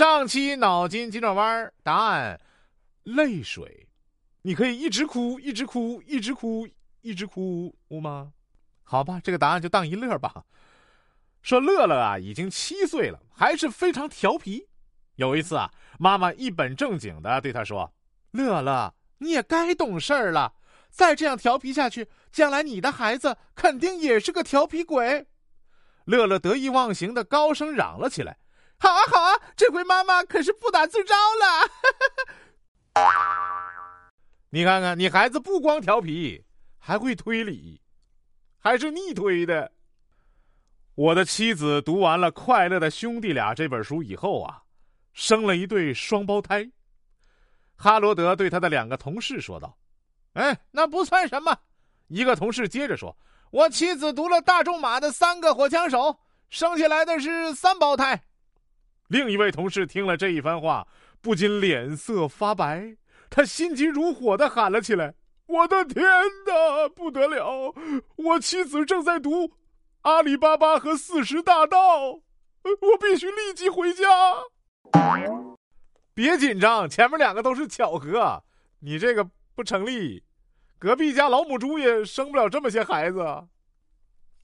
上期脑筋急转弯答案：泪水。你可以一直哭，一直哭，一直哭，一直哭呜吗？好吧，这个答案就当一乐吧。说乐乐啊，已经七岁了，还是非常调皮。有一次啊，妈妈一本正经的对他说：“乐乐，你也该懂事儿了，再这样调皮下去，将来你的孩子肯定也是个调皮鬼。”乐乐得意忘形的高声嚷了起来。好啊，好啊，这回妈妈可是不打自招了。你看看，你孩子不光调皮，还会推理，还是逆推的。我的妻子读完了《快乐的兄弟俩》这本书以后啊，生了一对双胞胎。哈罗德对他的两个同事说道：“哎，那不算什么。”一个同事接着说：“我妻子读了大仲马的《三个火枪手》，生下来的是三胞胎。”另一位同事听了这一番话，不禁脸色发白，他心急如火的喊了起来：“我的天哪，不得了！我妻子正在读《阿里巴巴和四十大盗》，我必须立即回家。”别紧张，前面两个都是巧合，你这个不成立。隔壁家老母猪也生不了这么些孩子。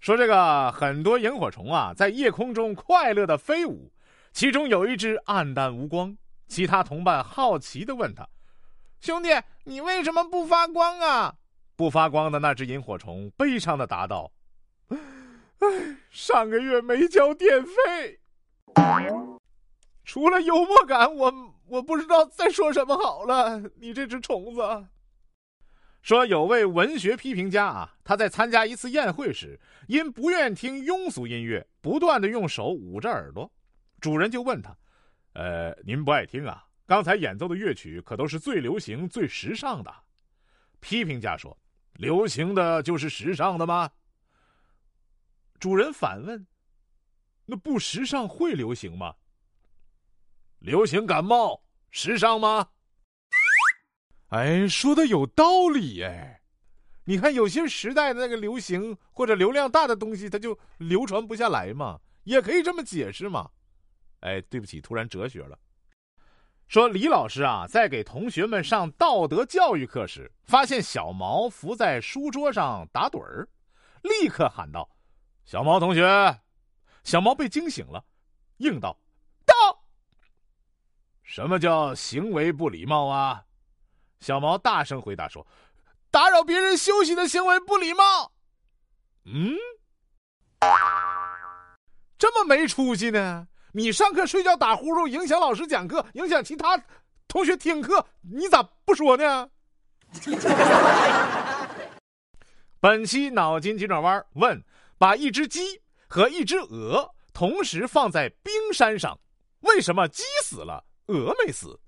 说这个很多萤火虫啊，在夜空中快乐的飞舞。其中有一只黯淡无光，其他同伴好奇的问他：“兄弟，你为什么不发光啊？”不发光的那只萤火虫悲伤的答道：“唉，上个月没交电费。”除了幽默感，我我不知道再说什么好了。你这只虫子。说有位文学批评家啊，他在参加一次宴会时，因不愿听庸俗音乐，不断的用手捂着耳朵。主人就问他：“呃，您不爱听啊？刚才演奏的乐曲可都是最流行、最时尚的。”批评家说：“流行的就是时尚的吗？”主人反问：“那不时尚会流行吗？流行感冒时尚吗？”哎，说的有道理哎！你看，有些时代的那个流行或者流量大的东西，它就流传不下来嘛，也可以这么解释嘛。哎，对不起，突然哲学了。说李老师啊，在给同学们上道德教育课时，发现小毛伏在书桌上打盹儿，立刻喊道：“小毛同学！”小毛被惊醒了，应道：“到。”什么叫行为不礼貌啊？小毛大声回答说：“打扰别人休息的行为不礼貌。”嗯，这么没出息呢？你上课睡觉打呼噜，影响老师讲课，影响其他同学听课，你咋不说呢？本期脑筋急转弯问：把一只鸡和一只鹅同时放在冰山上，为什么鸡死了，鹅没死？